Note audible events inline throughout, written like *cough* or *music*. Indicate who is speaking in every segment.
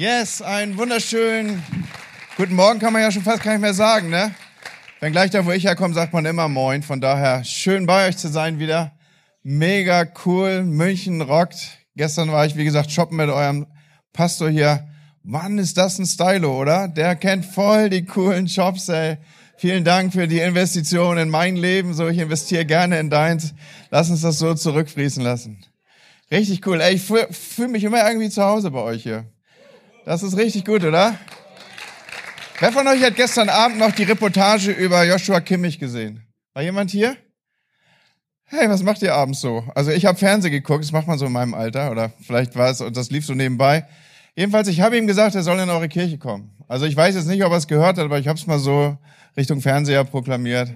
Speaker 1: Yes, einen wunderschönen guten Morgen kann man ja schon fast gar nicht mehr sagen, ne? Wenn gleich da, wo ich herkomme, sagt man immer Moin. Von daher schön bei euch zu sein wieder. Mega cool. München rockt. Gestern war ich, wie gesagt, shoppen mit eurem Pastor hier. Mann, ist das ein Stylo, oder? Der kennt voll die coolen Shops, ey. Vielen Dank für die Investition in mein Leben. So, ich investiere gerne in deins. Lass uns das so zurückfließen lassen. Richtig cool. Ey, ich fühle fühl mich immer irgendwie zu Hause bei euch hier. Das ist richtig gut, oder? Wer von euch hat gestern Abend noch die Reportage über Joshua Kimmich gesehen? War jemand hier? Hey, was macht ihr abends so? Also ich habe Fernsehen geguckt, das macht man so in meinem Alter, oder vielleicht war es, und das lief so nebenbei. Jedenfalls, ich habe ihm gesagt, er soll in eure Kirche kommen. Also ich weiß jetzt nicht, ob er es gehört hat, aber ich habe es mal so Richtung Fernseher proklamiert.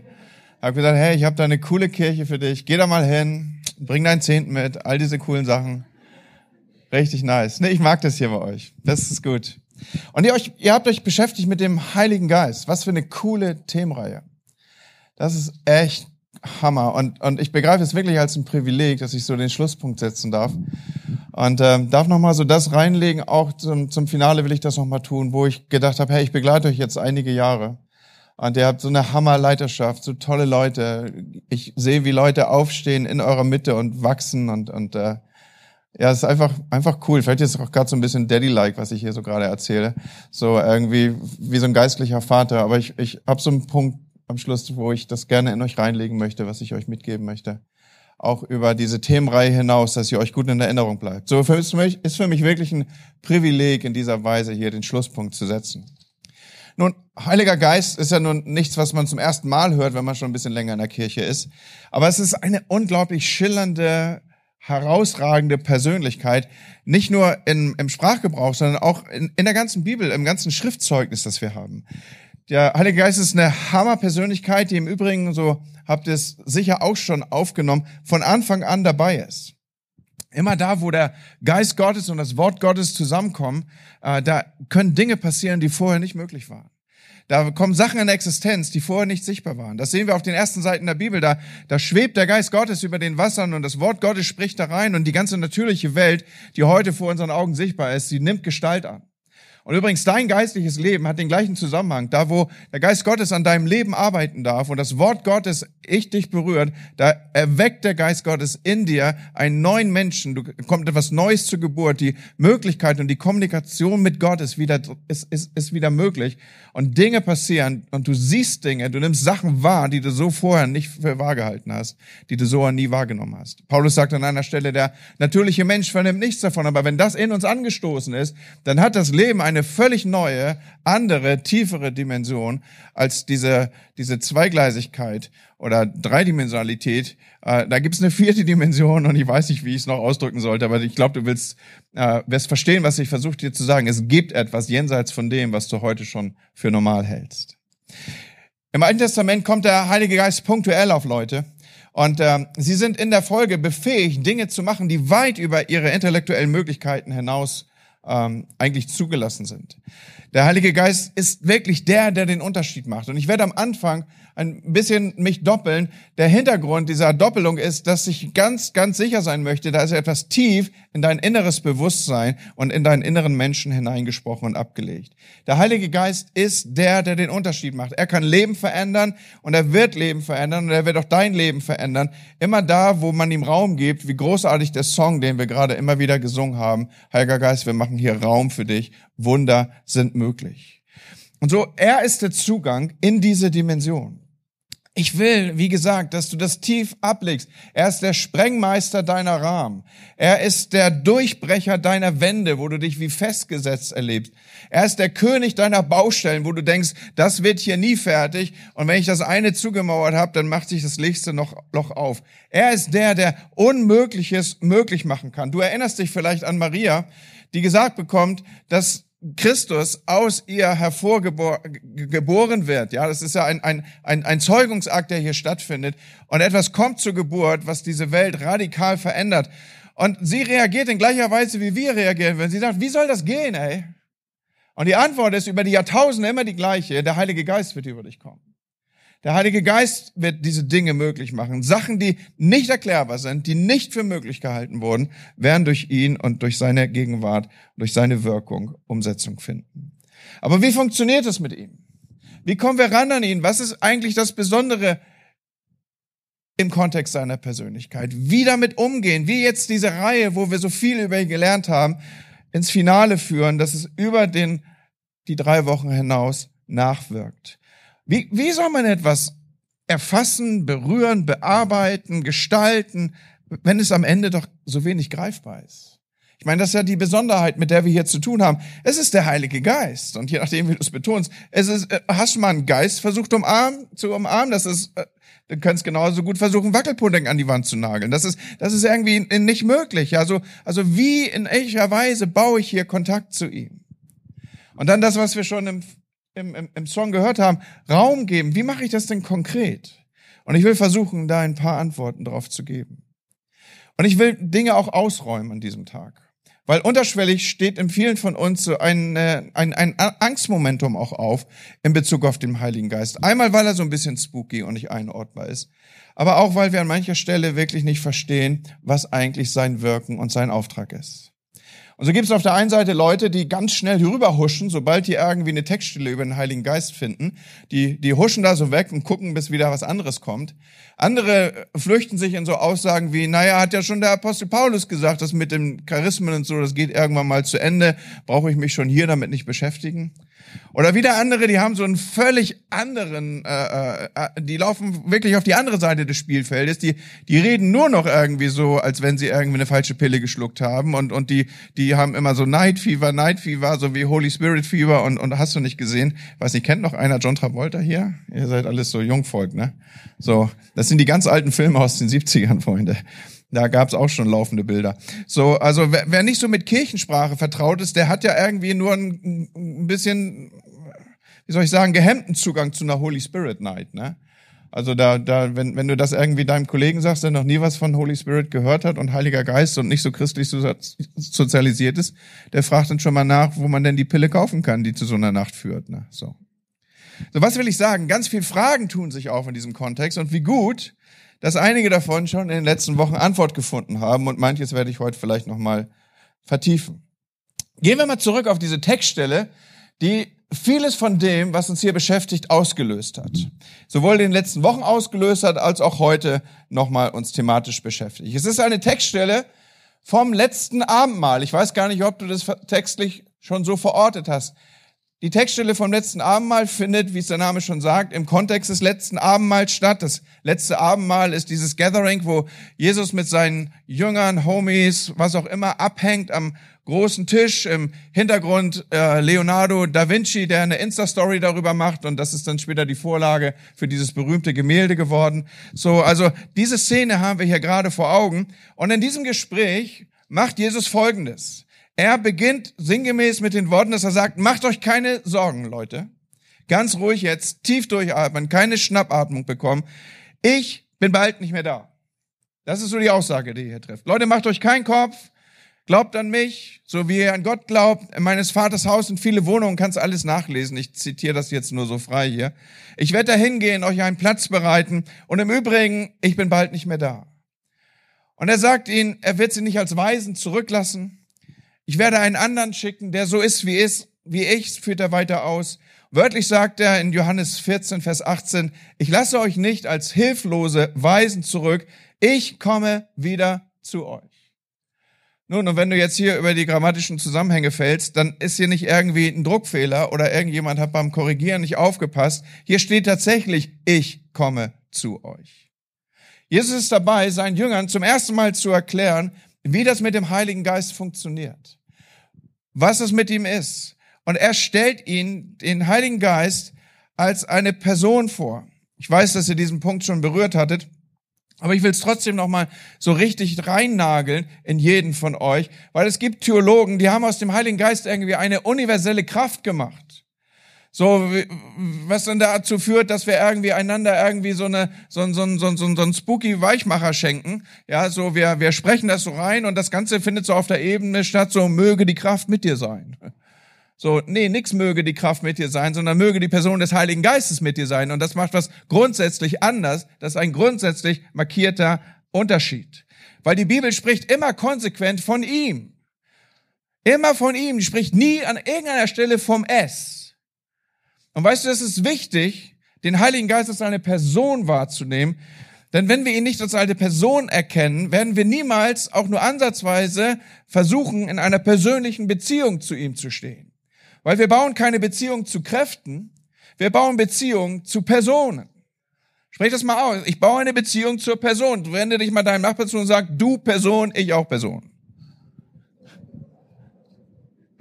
Speaker 1: Habe gesagt, hey, ich habe da eine coole Kirche für dich, geh da mal hin, bring deinen Zehnten mit, all diese coolen Sachen. Richtig nice. Nee, ich mag das hier bei euch. Das ist gut. Und ihr, euch, ihr habt euch beschäftigt mit dem Heiligen Geist. Was für eine coole Themenreihe. Das ist echt Hammer. Und, und ich begreife es wirklich als ein Privileg, dass ich so den Schlusspunkt setzen darf. Und ähm, darf nochmal so das reinlegen. Auch zum, zum Finale will ich das nochmal tun, wo ich gedacht habe, hey, ich begleite euch jetzt einige Jahre. Und ihr habt so eine Hammerleiterschaft, so tolle Leute. Ich sehe, wie Leute aufstehen in eurer Mitte und wachsen und, und äh, ja, es ist einfach, einfach cool. Vielleicht ist es auch gerade so ein bisschen Daddy-like, was ich hier so gerade erzähle. So irgendwie wie so ein geistlicher Vater. Aber ich, ich habe so einen Punkt am Schluss, wo ich das gerne in euch reinlegen möchte, was ich euch mitgeben möchte. Auch über diese Themenreihe hinaus, dass ihr euch gut in Erinnerung bleibt. So für mich, ist für mich wirklich ein Privileg, in dieser Weise hier den Schlusspunkt zu setzen. Nun, Heiliger Geist ist ja nun nichts, was man zum ersten Mal hört, wenn man schon ein bisschen länger in der Kirche ist. Aber es ist eine unglaublich schillernde herausragende Persönlichkeit, nicht nur in, im Sprachgebrauch, sondern auch in, in der ganzen Bibel, im ganzen Schriftzeugnis, das wir haben. Der Heilige Geist ist eine Hammerpersönlichkeit, die im Übrigen, so habt ihr es sicher auch schon aufgenommen, von Anfang an dabei ist. Immer da, wo der Geist Gottes und das Wort Gottes zusammenkommen, äh, da können Dinge passieren, die vorher nicht möglich waren. Da kommen Sachen in Existenz, die vorher nicht sichtbar waren. Das sehen wir auf den ersten Seiten der Bibel. Da, da schwebt der Geist Gottes über den Wassern und das Wort Gottes spricht da rein und die ganze natürliche Welt, die heute vor unseren Augen sichtbar ist, sie nimmt Gestalt an. Und übrigens, dein geistliches Leben hat den gleichen Zusammenhang. Da, wo der Geist Gottes an deinem Leben arbeiten darf und das Wort Gottes ich dich berührt, da erweckt der Geist Gottes in dir einen neuen Menschen. Du kommt etwas Neues zur Geburt. Die Möglichkeit und die Kommunikation mit Gott ist wieder, ist, ist, ist wieder möglich. Und Dinge passieren und du siehst Dinge, du nimmst Sachen wahr, die du so vorher nicht für wahr gehalten hast, die du so nie wahrgenommen hast. Paulus sagt an einer Stelle, der natürliche Mensch vernimmt nichts davon, aber wenn das in uns angestoßen ist, dann hat das Leben eine völlig neue, andere, tiefere Dimension als diese, diese Zweigleisigkeit oder Dreidimensionalität. Äh, da gibt es eine vierte *laughs* Dimension und ich weiß nicht, wie ich es noch ausdrücken sollte, aber ich glaube, du willst, äh, wirst verstehen, was ich versuche dir zu sagen. Es gibt etwas jenseits von dem, was du heute schon für normal hältst. Im Alten Testament kommt der Heilige Geist punktuell auf Leute. Und äh, sie sind in der Folge befähigt, Dinge zu machen, die weit über ihre intellektuellen Möglichkeiten hinaus ähm, eigentlich zugelassen sind. Der Heilige Geist ist wirklich der, der den Unterschied macht. Und ich werde am Anfang ein bisschen mich doppeln. Der Hintergrund dieser Doppelung ist, dass ich ganz, ganz sicher sein möchte, da ist etwas tief in dein inneres Bewusstsein und in deinen inneren Menschen hineingesprochen und abgelegt. Der Heilige Geist ist der, der den Unterschied macht. Er kann Leben verändern und er wird Leben verändern und er wird auch dein Leben verändern. Immer da, wo man ihm Raum gibt, wie großartig der Song, den wir gerade immer wieder gesungen haben. Heiliger Geist, wir machen hier Raum für dich. Wunder sind möglich. Und so, er ist der Zugang in diese Dimension. Ich will, wie gesagt, dass du das tief ablegst. Er ist der Sprengmeister deiner Rahmen. Er ist der Durchbrecher deiner Wände, wo du dich wie festgesetzt erlebst. Er ist der König deiner Baustellen, wo du denkst, das wird hier nie fertig. Und wenn ich das eine zugemauert habe, dann macht sich das nächste noch, Loch auf. Er ist der, der Unmögliches möglich machen kann. Du erinnerst dich vielleicht an Maria, die gesagt bekommt, dass Christus aus ihr hervorgeboren wird. Ja, das ist ja ein, ein, ein, ein Zeugungsakt, der hier stattfindet. Und etwas kommt zur Geburt, was diese Welt radikal verändert. Und sie reagiert in gleicher Weise, wie wir reagieren würden. Sie sagt, wie soll das gehen, ey? Und die Antwort ist über die Jahrtausende immer die gleiche. Der Heilige Geist wird über dich kommen. Der Heilige Geist wird diese Dinge möglich machen. Sachen, die nicht erklärbar sind, die nicht für möglich gehalten wurden, werden durch ihn und durch seine Gegenwart, durch seine Wirkung Umsetzung finden. Aber wie funktioniert es mit ihm? Wie kommen wir ran an ihn? Was ist eigentlich das Besondere im Kontext seiner Persönlichkeit? Wie damit umgehen? Wie jetzt diese Reihe, wo wir so viel über ihn gelernt haben, ins Finale führen, dass es über den, die drei Wochen hinaus nachwirkt? Wie, wie soll man etwas erfassen, berühren, bearbeiten, gestalten, wenn es am Ende doch so wenig greifbar ist? Ich meine, das ist ja die Besonderheit, mit der wir hier zu tun haben. Es ist der Heilige Geist. Und je nachdem, wie du es betonst, es ist, äh, hast du mal einen Geist versucht umarmen, zu umarmen? Das ist, äh, du kannst genauso gut versuchen, Wackelpudding an die Wand zu nageln. Das ist, das ist irgendwie nicht möglich. Also, also wie in welcher Weise baue ich hier Kontakt zu ihm? Und dann das, was wir schon im, im, im, im Song gehört haben, Raum geben. Wie mache ich das denn konkret? Und ich will versuchen, da ein paar Antworten drauf zu geben. Und ich will Dinge auch ausräumen an diesem Tag. Weil unterschwellig steht in vielen von uns so ein, äh, ein, ein Angstmomentum auch auf in Bezug auf den Heiligen Geist. Einmal, weil er so ein bisschen spooky und nicht einordbar ist, aber auch, weil wir an mancher Stelle wirklich nicht verstehen, was eigentlich sein Wirken und sein Auftrag ist. Und so gibt es auf der einen Seite Leute, die ganz schnell rüberhuschen, sobald die irgendwie eine Textstelle über den Heiligen Geist finden. Die, die huschen da so weg und gucken, bis wieder was anderes kommt. Andere flüchten sich in so Aussagen wie, naja, hat ja schon der Apostel Paulus gesagt, das mit den Charismen und so, das geht irgendwann mal zu Ende. Brauche ich mich schon hier damit nicht beschäftigen? Oder wieder andere, die haben so einen völlig anderen, äh, äh, die laufen wirklich auf die andere Seite des Spielfeldes. Die, die reden nur noch irgendwie so, als wenn sie irgendwie eine falsche Pille geschluckt haben und und die, die haben immer so Night Fever, Night Fever, so wie Holy Spirit Fever und und hast du nicht gesehen? Weiß nicht, kennt noch einer John Travolta hier? Ihr seid alles so Jungvolk, ne? So, das sind die ganz alten Filme aus den 70ern, Freunde. Da gab's auch schon laufende Bilder. So, also wer, wer nicht so mit Kirchensprache vertraut ist, der hat ja irgendwie nur ein, ein bisschen, wie soll ich sagen, gehemmten Zugang zu einer Holy Spirit Night, ne? Also da, da, wenn, wenn du das irgendwie deinem Kollegen sagst, der noch nie was von Holy Spirit gehört hat und Heiliger Geist und nicht so christlich sozialisiert ist, der fragt dann schon mal nach, wo man denn die Pille kaufen kann, die zu so einer Nacht führt. Ne? So. so, was will ich sagen? Ganz viele Fragen tun sich auf in diesem Kontext und wie gut, dass einige davon schon in den letzten Wochen Antwort gefunden haben und manches werde ich heute vielleicht nochmal vertiefen. Gehen wir mal zurück auf diese Textstelle, die vieles von dem, was uns hier beschäftigt, ausgelöst hat. Sowohl in den letzten Wochen ausgelöst hat, als auch heute nochmal uns thematisch beschäftigt. Es ist eine Textstelle vom letzten Abendmahl. Ich weiß gar nicht, ob du das textlich schon so verortet hast. Die Textstelle vom letzten Abendmahl findet, wie es der Name schon sagt, im Kontext des letzten Abendmahls statt. Das letzte Abendmahl ist dieses Gathering, wo Jesus mit seinen Jüngern, Homies, was auch immer, abhängt am großen Tisch. Im Hintergrund äh, Leonardo da Vinci, der eine Insta-Story darüber macht und das ist dann später die Vorlage für dieses berühmte Gemälde geworden. So, also diese Szene haben wir hier gerade vor Augen. Und in diesem Gespräch macht Jesus Folgendes. Er beginnt sinngemäß mit den Worten, dass er sagt, macht euch keine Sorgen, Leute. Ganz ruhig jetzt, tief durchatmen, keine Schnappatmung bekommen. Ich bin bald nicht mehr da. Das ist so die Aussage, die ihr hier trifft. Leute, macht euch keinen Kopf. Glaubt an mich, so wie ihr an Gott glaubt. In meines Vaters Haus sind viele Wohnungen, kannst alles nachlesen. Ich zitiere das jetzt nur so frei hier. Ich werde da hingehen, euch einen Platz bereiten. Und im Übrigen, ich bin bald nicht mehr da. Und er sagt ihnen, er wird sie nicht als Weisen zurücklassen, ich werde einen anderen schicken, der so ist wie ist, wie ich, führt er weiter aus. Wörtlich sagt er in Johannes 14, Vers 18, ich lasse euch nicht als hilflose Weisen zurück, ich komme wieder zu euch. Nun, und wenn du jetzt hier über die grammatischen Zusammenhänge fällst, dann ist hier nicht irgendwie ein Druckfehler oder irgendjemand hat beim Korrigieren nicht aufgepasst. Hier steht tatsächlich, ich komme zu euch. Jesus ist dabei, seinen Jüngern zum ersten Mal zu erklären, wie das mit dem Heiligen Geist funktioniert, was es mit ihm ist. Und er stellt ihn, den Heiligen Geist, als eine Person vor. Ich weiß, dass ihr diesen Punkt schon berührt hattet, aber ich will es trotzdem nochmal so richtig reinnageln in jeden von euch, weil es gibt Theologen, die haben aus dem Heiligen Geist irgendwie eine universelle Kraft gemacht. So, was dann dazu führt, dass wir irgendwie einander irgendwie so eine, so ein, so ein, so ein, so ein spooky Weichmacher schenken. Ja, so, wir, wir sprechen das so rein und das Ganze findet so auf der Ebene statt, so möge die Kraft mit dir sein. So, nee, nix möge die Kraft mit dir sein, sondern möge die Person des Heiligen Geistes mit dir sein. Und das macht was grundsätzlich anders. Das ist ein grundsätzlich markierter Unterschied. Weil die Bibel spricht immer konsequent von ihm. Immer von ihm. Die spricht nie an irgendeiner Stelle vom S. Und weißt du, es ist wichtig, den Heiligen Geist als eine Person wahrzunehmen, denn wenn wir ihn nicht als eine Person erkennen, werden wir niemals auch nur ansatzweise versuchen, in einer persönlichen Beziehung zu ihm zu stehen. Weil wir bauen keine Beziehung zu Kräften, wir bauen Beziehung zu Personen. Sprich das mal aus. Ich baue eine Beziehung zur Person. Wende dich mal deinem Nachbarn zu und sag, du Person, ich auch Person.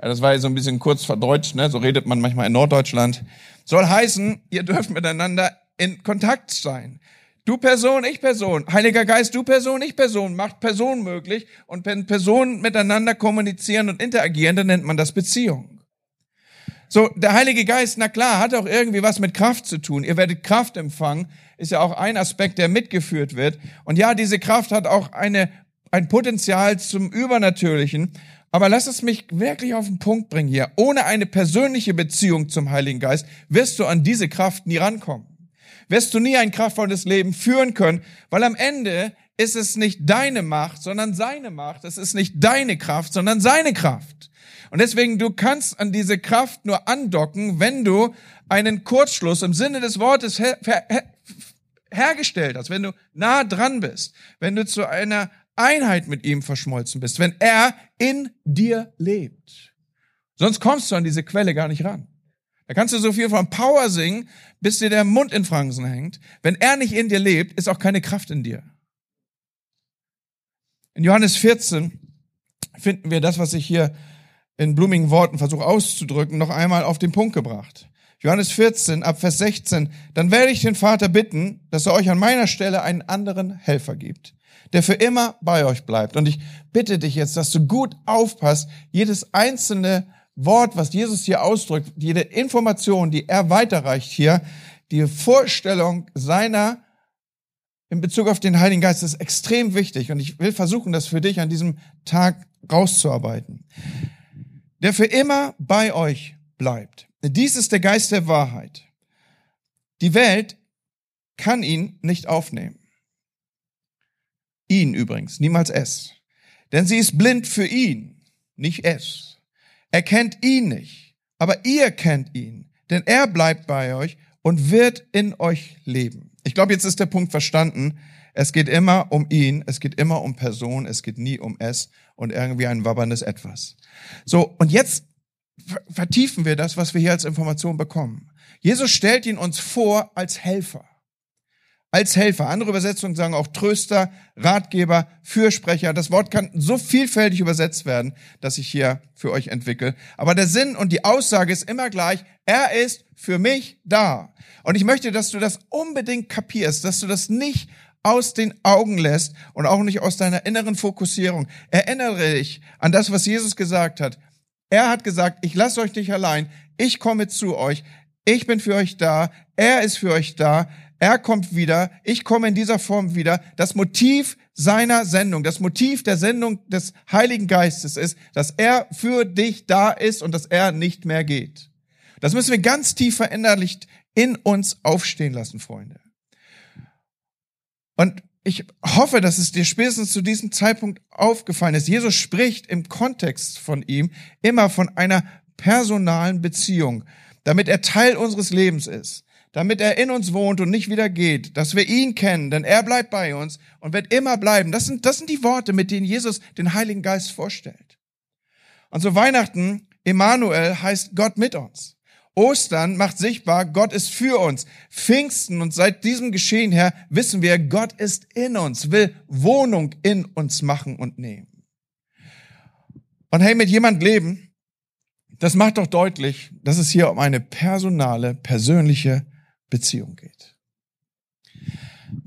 Speaker 1: Ja, das war ja so ein bisschen kurz verdeutscht, ne? so redet man manchmal in Norddeutschland. Soll heißen, ihr dürft miteinander in Kontakt sein. Du Person, ich Person. Heiliger Geist, du Person, ich Person. Macht Person möglich. Und wenn Personen miteinander kommunizieren und interagieren, dann nennt man das Beziehung. So, der Heilige Geist, na klar, hat auch irgendwie was mit Kraft zu tun. Ihr werdet Kraft empfangen, ist ja auch ein Aspekt, der mitgeführt wird. Und ja, diese Kraft hat auch eine, ein Potenzial zum Übernatürlichen. Aber lass es mich wirklich auf den Punkt bringen hier. Ohne eine persönliche Beziehung zum Heiligen Geist wirst du an diese Kraft nie rankommen wirst du nie ein kraftvolles Leben führen können, weil am Ende ist es nicht deine Macht, sondern seine Macht. Es ist nicht deine Kraft, sondern seine Kraft. Und deswegen, du kannst an diese Kraft nur andocken, wenn du einen Kurzschluss im Sinne des Wortes her her hergestellt hast, wenn du nah dran bist, wenn du zu einer Einheit mit ihm verschmolzen bist, wenn er in dir lebt. Sonst kommst du an diese Quelle gar nicht ran. Da kannst du so viel von Power singen, bis dir der Mund in Fransen hängt. Wenn er nicht in dir lebt, ist auch keine Kraft in dir. In Johannes 14 finden wir das, was ich hier in blumigen Worten versuche auszudrücken, noch einmal auf den Punkt gebracht. Johannes 14 ab Vers 16. Dann werde ich den Vater bitten, dass er euch an meiner Stelle einen anderen Helfer gibt, der für immer bei euch bleibt. Und ich bitte dich jetzt, dass du gut aufpasst, jedes einzelne Wort, was Jesus hier ausdrückt, jede Information, die er weiterreicht hier, die Vorstellung seiner in Bezug auf den Heiligen Geist ist extrem wichtig und ich will versuchen, das für dich an diesem Tag rauszuarbeiten. Der für immer bei euch bleibt. Dies ist der Geist der Wahrheit. Die Welt kann ihn nicht aufnehmen. Ihn übrigens, niemals es. Denn sie ist blind für ihn, nicht es. Er kennt ihn nicht, aber ihr kennt ihn, denn er bleibt bei euch und wird in euch leben. Ich glaube, jetzt ist der Punkt verstanden. Es geht immer um ihn, es geht immer um Person, es geht nie um es und irgendwie ein wabberndes Etwas. So, und jetzt vertiefen wir das, was wir hier als Information bekommen. Jesus stellt ihn uns vor als Helfer als Helfer. Andere Übersetzungen sagen auch Tröster, Ratgeber, Fürsprecher. Das Wort kann so vielfältig übersetzt werden, dass ich hier für euch entwickle. Aber der Sinn und die Aussage ist immer gleich. Er ist für mich da. Und ich möchte, dass du das unbedingt kapierst, dass du das nicht aus den Augen lässt und auch nicht aus deiner inneren Fokussierung. Erinnere dich an das, was Jesus gesagt hat. Er hat gesagt, ich lasse euch nicht allein, ich komme zu euch, ich bin für euch da, er ist für euch da, er kommt wieder, ich komme in dieser Form wieder. Das Motiv seiner Sendung, das Motiv der Sendung des Heiligen Geistes ist, dass er für dich da ist und dass er nicht mehr geht. Das müssen wir ganz tief verinnerlicht in uns aufstehen lassen, Freunde. Und ich hoffe, dass es dir spätestens zu diesem Zeitpunkt aufgefallen ist. Jesus spricht im Kontext von ihm immer von einer personalen Beziehung, damit er Teil unseres Lebens ist damit er in uns wohnt und nicht wieder geht, dass wir ihn kennen, denn er bleibt bei uns und wird immer bleiben. Das sind, das sind die Worte, mit denen Jesus den Heiligen Geist vorstellt. Und so Weihnachten, Emmanuel heißt Gott mit uns. Ostern macht sichtbar, Gott ist für uns. Pfingsten und seit diesem Geschehen her wissen wir, Gott ist in uns, will Wohnung in uns machen und nehmen. Und hey, mit jemand leben, das macht doch deutlich, dass es hier um eine personale, persönliche Beziehung geht.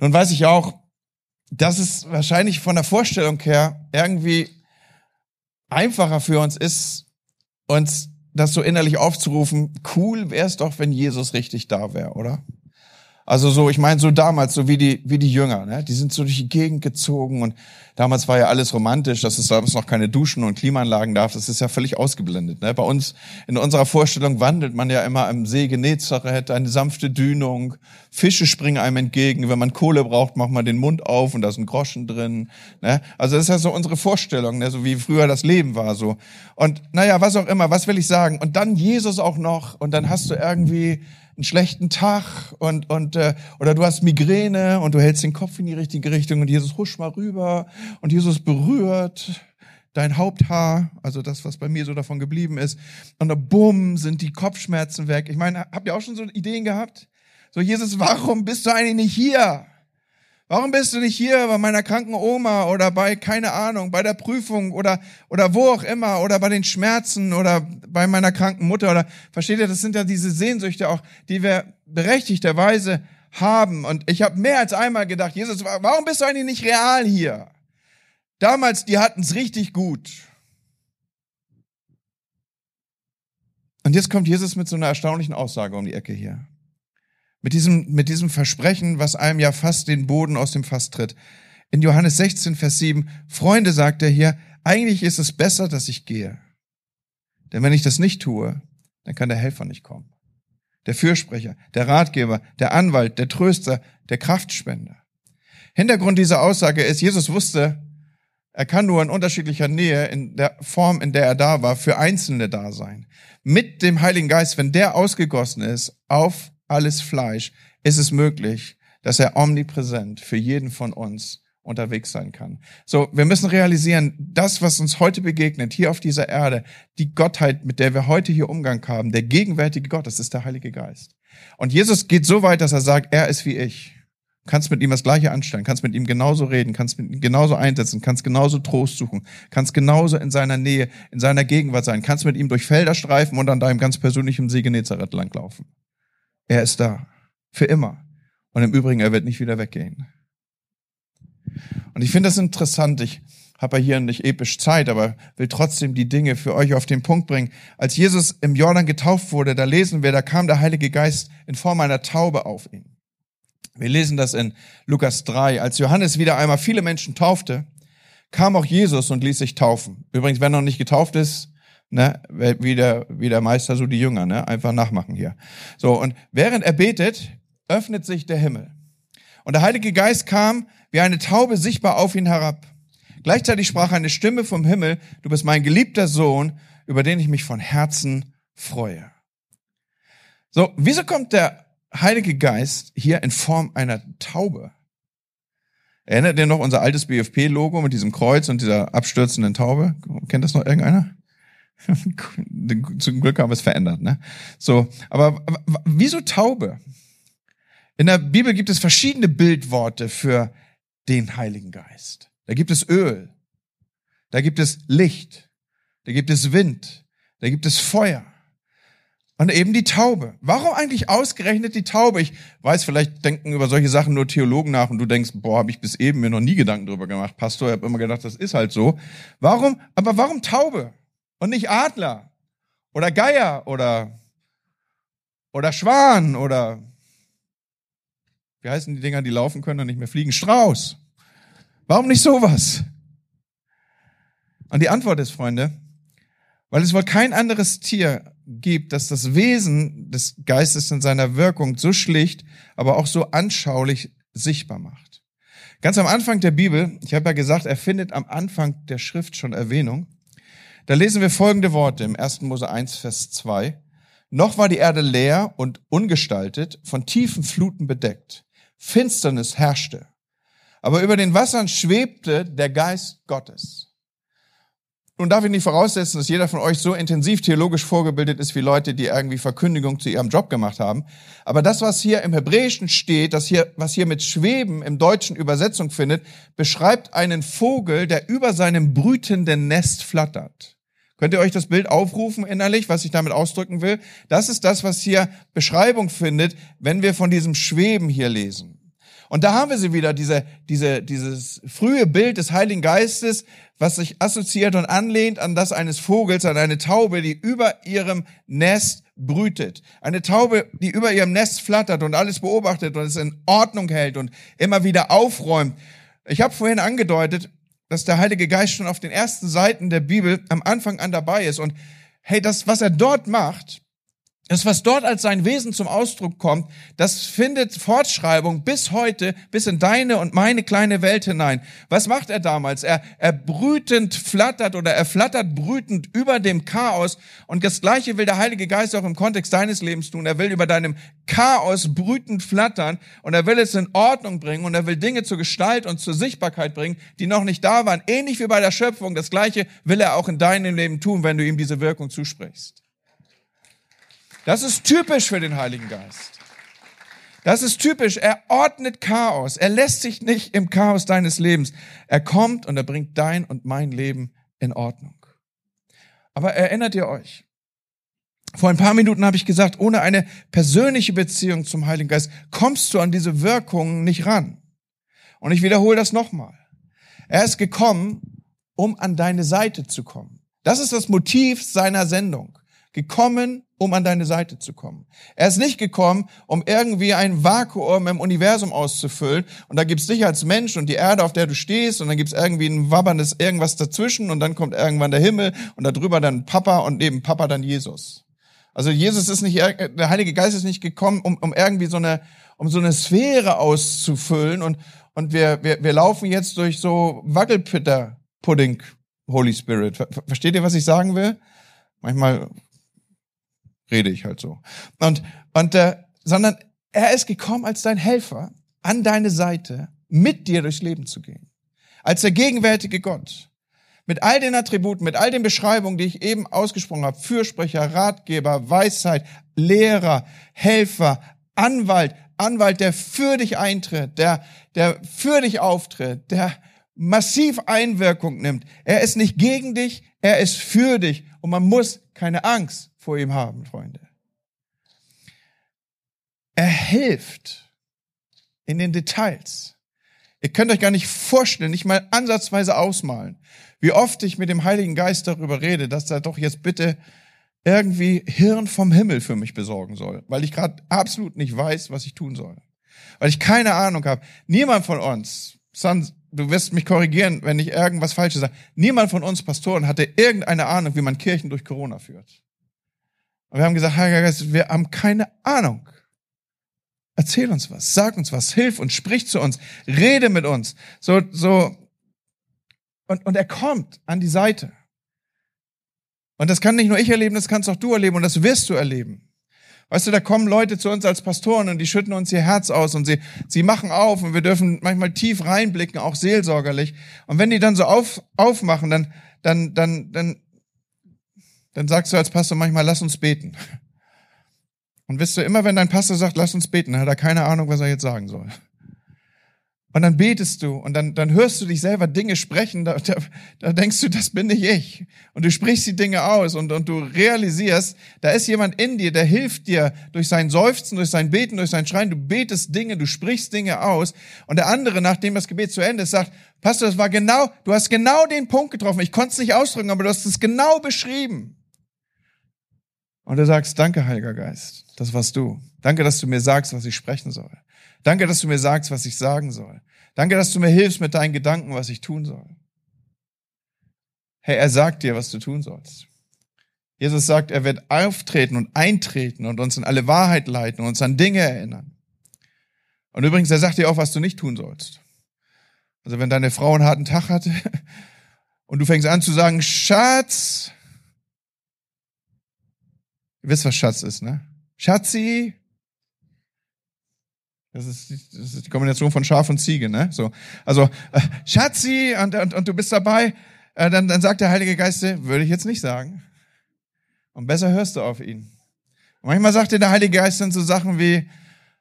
Speaker 1: Nun weiß ich auch, dass es wahrscheinlich von der Vorstellung her irgendwie einfacher für uns ist, uns das so innerlich aufzurufen, cool wäre es doch, wenn Jesus richtig da wäre, oder? Also so, ich meine so damals, so wie die, wie die Jünger, ne? die sind so durch die Gegend gezogen und damals war ja alles romantisch, dass es damals noch keine Duschen und Klimaanlagen darf, das ist ja völlig ausgeblendet. Ne? Bei uns, in unserer Vorstellung wandelt man ja immer am See Genezareth, eine sanfte Dünung, Fische springen einem entgegen, wenn man Kohle braucht, macht man den Mund auf und da sind Groschen drin. Ne? Also das ist ja so unsere Vorstellung, ne? so wie früher das Leben war so. Und naja, was auch immer, was will ich sagen? Und dann Jesus auch noch und dann hast du irgendwie einen schlechten Tag und und äh, oder du hast Migräne und du hältst den Kopf in die richtige Richtung und Jesus husch mal rüber und Jesus berührt dein Haupthaar, also das, was bei mir so davon geblieben ist, und dann bumm sind die Kopfschmerzen weg. Ich meine, habt ihr auch schon so Ideen gehabt? So Jesus, warum bist du eigentlich nicht hier? Warum bist du nicht hier bei meiner kranken Oma oder bei, keine Ahnung, bei der Prüfung oder, oder wo auch immer oder bei den Schmerzen oder bei meiner kranken Mutter oder, versteht ihr, das sind ja diese Sehnsüchte auch, die wir berechtigterweise haben. Und ich habe mehr als einmal gedacht, Jesus, warum bist du eigentlich nicht real hier? Damals, die hatten es richtig gut. Und jetzt kommt Jesus mit so einer erstaunlichen Aussage um die Ecke hier. Mit diesem, mit diesem Versprechen, was einem ja fast den Boden aus dem Fass tritt. In Johannes 16, Vers 7, Freunde, sagt er hier, eigentlich ist es besser, dass ich gehe. Denn wenn ich das nicht tue, dann kann der Helfer nicht kommen. Der Fürsprecher, der Ratgeber, der Anwalt, der Tröster, der Kraftspender. Hintergrund dieser Aussage ist, Jesus wusste, er kann nur in unterschiedlicher Nähe, in der Form, in der er da war, für Einzelne da sein. Mit dem Heiligen Geist, wenn der ausgegossen ist auf alles Fleisch, ist es möglich, dass er omnipräsent für jeden von uns unterwegs sein kann. So, wir müssen realisieren, das, was uns heute begegnet, hier auf dieser Erde, die Gottheit, mit der wir heute hier Umgang haben, der gegenwärtige Gott, das ist der Heilige Geist. Und Jesus geht so weit, dass er sagt, er ist wie ich. Kannst mit ihm das Gleiche anstellen, kannst mit ihm genauso reden, kannst mit ihm genauso einsetzen, kannst genauso Trost suchen, kannst genauso in seiner Nähe, in seiner Gegenwart sein, kannst mit ihm durch Felder streifen und an deinem ganz persönlichen See Genezareth langlaufen. Er ist da. Für immer. Und im Übrigen, er wird nicht wieder weggehen. Und ich finde das interessant. Ich habe hier nicht episch Zeit, aber will trotzdem die Dinge für euch auf den Punkt bringen. Als Jesus im Jordan getauft wurde, da lesen wir, da kam der Heilige Geist in Form einer Taube auf ihn. Wir lesen das in Lukas 3. Als Johannes wieder einmal viele Menschen taufte, kam auch Jesus und ließ sich taufen. Übrigens, wer noch nicht getauft ist, ne, wie der, wie der Meister, so die Jünger, ne, einfach nachmachen hier. So, und während er betet, öffnet sich der Himmel. Und der Heilige Geist kam wie eine Taube sichtbar auf ihn herab. Gleichzeitig sprach eine Stimme vom Himmel, du bist mein geliebter Sohn, über den ich mich von Herzen freue. So, wieso kommt der Heilige Geist hier in Form einer Taube? Erinnert ihr noch unser altes BFP-Logo mit diesem Kreuz und dieser abstürzenden Taube? Kennt das noch irgendeiner? *laughs* Zum Glück haben wir es verändert, ne? So, aber wieso Taube? In der Bibel gibt es verschiedene Bildworte für den Heiligen Geist. Da gibt es Öl, da gibt es Licht, da gibt es Wind, da gibt es Feuer und eben die Taube. Warum eigentlich ausgerechnet die Taube? Ich weiß, vielleicht denken über solche Sachen nur Theologen nach und du denkst, boah, habe ich bis eben mir noch nie Gedanken drüber gemacht. Pastor, ich habe immer gedacht, das ist halt so. Warum? Aber warum Taube? Und nicht Adler oder Geier oder, oder Schwan oder wie heißen die Dinger, die laufen können und nicht mehr fliegen? Strauß. Warum nicht sowas? Und die Antwort ist, Freunde, weil es wohl kein anderes Tier gibt, das das Wesen des Geistes in seiner Wirkung so schlicht, aber auch so anschaulich sichtbar macht. Ganz am Anfang der Bibel, ich habe ja gesagt, er findet am Anfang der Schrift schon Erwähnung, da lesen wir folgende Worte im 1. Mose 1, Vers 2. Noch war die Erde leer und ungestaltet, von tiefen Fluten bedeckt. Finsternis herrschte. Aber über den Wassern schwebte der Geist Gottes. Nun darf ich nicht voraussetzen, dass jeder von euch so intensiv theologisch vorgebildet ist wie Leute, die irgendwie Verkündigung zu ihrem Job gemacht haben. Aber das, was hier im Hebräischen steht, das hier, was hier mit Schweben im Deutschen Übersetzung findet, beschreibt einen Vogel, der über seinem brütenden Nest flattert. Könnt ihr euch das Bild aufrufen innerlich, was ich damit ausdrücken will? Das ist das, was hier Beschreibung findet, wenn wir von diesem Schweben hier lesen. Und da haben wir sie wieder, diese, diese, dieses frühe Bild des Heiligen Geistes, was sich assoziiert und anlehnt an das eines Vogels, an eine Taube, die über ihrem Nest brütet. Eine Taube, die über ihrem Nest flattert und alles beobachtet und es in Ordnung hält und immer wieder aufräumt. Ich habe vorhin angedeutet, dass der Heilige Geist schon auf den ersten Seiten der Bibel am Anfang an dabei ist. Und hey, das, was er dort macht, das, was dort als sein Wesen zum Ausdruck kommt, das findet Fortschreibung bis heute, bis in deine und meine kleine Welt hinein. Was macht er damals? Er, er brütend flattert oder er flattert brütend über dem Chaos. Und das Gleiche will der Heilige Geist auch im Kontext deines Lebens tun. Er will über deinem Chaos brütend flattern und er will es in Ordnung bringen und er will Dinge zur Gestalt und zur Sichtbarkeit bringen, die noch nicht da waren. Ähnlich wie bei der Schöpfung. Das Gleiche will er auch in deinem Leben tun, wenn du ihm diese Wirkung zusprichst. Das ist typisch für den Heiligen Geist. Das ist typisch. Er ordnet Chaos. Er lässt sich nicht im Chaos deines Lebens. Er kommt und er bringt dein und mein Leben in Ordnung. Aber erinnert ihr euch? Vor ein paar Minuten habe ich gesagt, ohne eine persönliche Beziehung zum Heiligen Geist kommst du an diese Wirkungen nicht ran. Und ich wiederhole das nochmal. Er ist gekommen, um an deine Seite zu kommen. Das ist das Motiv seiner Sendung. Gekommen, um an deine Seite zu kommen. Er ist nicht gekommen, um irgendwie ein Vakuum im Universum auszufüllen. Und da gibt's dich als Mensch und die Erde, auf der du stehst, und dann gibt's irgendwie ein wabberndes irgendwas dazwischen und dann kommt irgendwann der Himmel und darüber dann Papa und neben Papa dann Jesus. Also Jesus ist nicht, der Heilige Geist ist nicht gekommen, um, um irgendwie so eine, um so eine Sphäre auszufüllen und, und wir, wir, wir laufen jetzt durch so Wackelpitter-Pudding, Holy Spirit. Versteht ihr, was ich sagen will? Manchmal rede ich halt so. Und, und äh, sondern er ist gekommen als dein Helfer an deine Seite, mit dir durchs Leben zu gehen. Als der gegenwärtige Gott. Mit all den Attributen, mit all den Beschreibungen, die ich eben ausgesprochen habe. Fürsprecher, Ratgeber, Weisheit, Lehrer, Helfer, Anwalt, Anwalt, der für dich eintritt, der, der für dich auftritt, der massiv Einwirkung nimmt. Er ist nicht gegen dich, er ist für dich und man muss keine Angst vor ihm haben, Freunde. Er hilft in den Details. Ihr könnt euch gar nicht vorstellen, nicht mal ansatzweise ausmalen, wie oft ich mit dem Heiligen Geist darüber rede, dass er doch jetzt bitte irgendwie Hirn vom Himmel für mich besorgen soll, weil ich gerade absolut nicht weiß, was ich tun soll. Weil ich keine Ahnung habe. Niemand von uns, du wirst mich korrigieren, wenn ich irgendwas Falsches sage, niemand von uns Pastoren hatte irgendeine Ahnung, wie man Kirchen durch Corona führt. Und wir haben gesagt, Heiliger Geist, wir haben keine Ahnung. Erzähl uns was, sag uns was, hilf uns, sprich zu uns, rede mit uns. So, so. Und, und er kommt an die Seite. Und das kann nicht nur ich erleben, das kannst auch du erleben und das wirst du erleben. Weißt du, da kommen Leute zu uns als Pastoren und die schütten uns ihr Herz aus und sie, sie machen auf und wir dürfen manchmal tief reinblicken, auch seelsorgerlich. Und wenn die dann so auf, aufmachen, dann, dann, dann, dann dann sagst du als Pastor manchmal, lass uns beten. Und wisst du, immer wenn dein Pastor sagt, lass uns beten, hat er keine Ahnung, was er jetzt sagen soll. Und dann betest du und dann, dann hörst du dich selber Dinge sprechen, da, da, da denkst du, das bin nicht ich. Und du sprichst die Dinge aus und, und du realisierst, da ist jemand in dir, der hilft dir durch sein Seufzen, durch sein Beten, durch sein Schreien. Du betest Dinge, du sprichst Dinge aus. Und der andere, nachdem das Gebet zu Ende ist, sagt, Pastor, das war genau, du hast genau den Punkt getroffen. Ich konnte es nicht ausdrücken, aber du hast es genau beschrieben. Und du sagst, danke, Heiliger Geist, das warst du. Danke, dass du mir sagst, was ich sprechen soll. Danke, dass du mir sagst, was ich sagen soll. Danke, dass du mir hilfst mit deinen Gedanken, was ich tun soll. Hey, er sagt dir, was du tun sollst. Jesus sagt, er wird auftreten und eintreten und uns in alle Wahrheit leiten und uns an Dinge erinnern. Und übrigens, er sagt dir auch, was du nicht tun sollst. Also wenn deine Frau einen harten Tag hatte *laughs* und du fängst an zu sagen, Schatz, Ihr wisst, was Schatz ist, ne? Schatzi! Das ist, die, das ist die Kombination von Schaf und Ziege, ne? So. Also, äh, Schatzi, und, und, und du bist dabei, äh, dann, dann sagt der Heilige Geist, würde ich jetzt nicht sagen. Und besser hörst du auf ihn. Und manchmal sagt dir der Heilige Geist dann so Sachen wie,